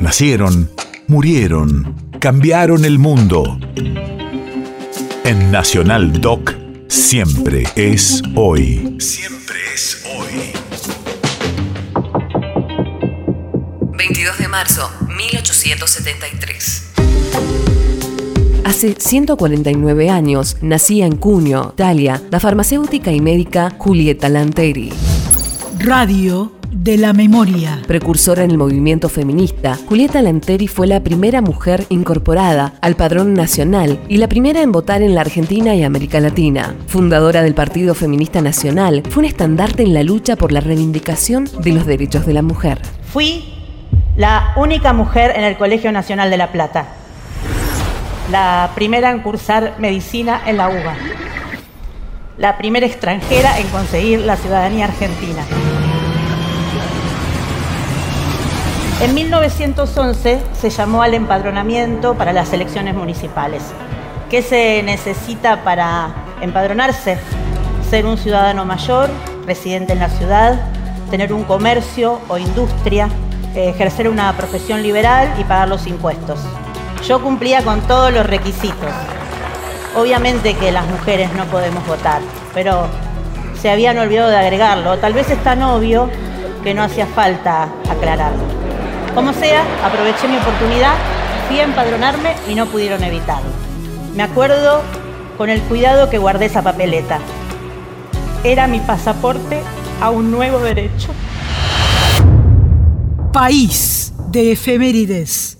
Nacieron, murieron, cambiaron el mundo. En Nacional Doc, siempre es hoy. Siempre es hoy. 22 de marzo, 1873. Hace 149 años nacía en Cuneo, Italia, la farmacéutica y médica Julieta Lanteri. Radio de la memoria. Precursora en el movimiento feminista, Julieta Lanteri fue la primera mujer incorporada al padrón nacional y la primera en votar en la Argentina y América Latina. Fundadora del Partido Feminista Nacional, fue un estandarte en la lucha por la reivindicación de los derechos de la mujer. Fui la única mujer en el Colegio Nacional de La Plata. La primera en cursar medicina en la UBA. La primera extranjera en conseguir la ciudadanía argentina. En 1911 se llamó al empadronamiento para las elecciones municipales. ¿Qué se necesita para empadronarse? Ser un ciudadano mayor, residente en la ciudad, tener un comercio o industria, ejercer una profesión liberal y pagar los impuestos. Yo cumplía con todos los requisitos. Obviamente que las mujeres no podemos votar, pero se habían olvidado de agregarlo. Tal vez es tan obvio que no hacía falta aclararlo. Como sea, aproveché mi oportunidad, fui a empadronarme y no pudieron evitarlo. Me acuerdo con el cuidado que guardé esa papeleta. Era mi pasaporte a un nuevo derecho. País de efemérides.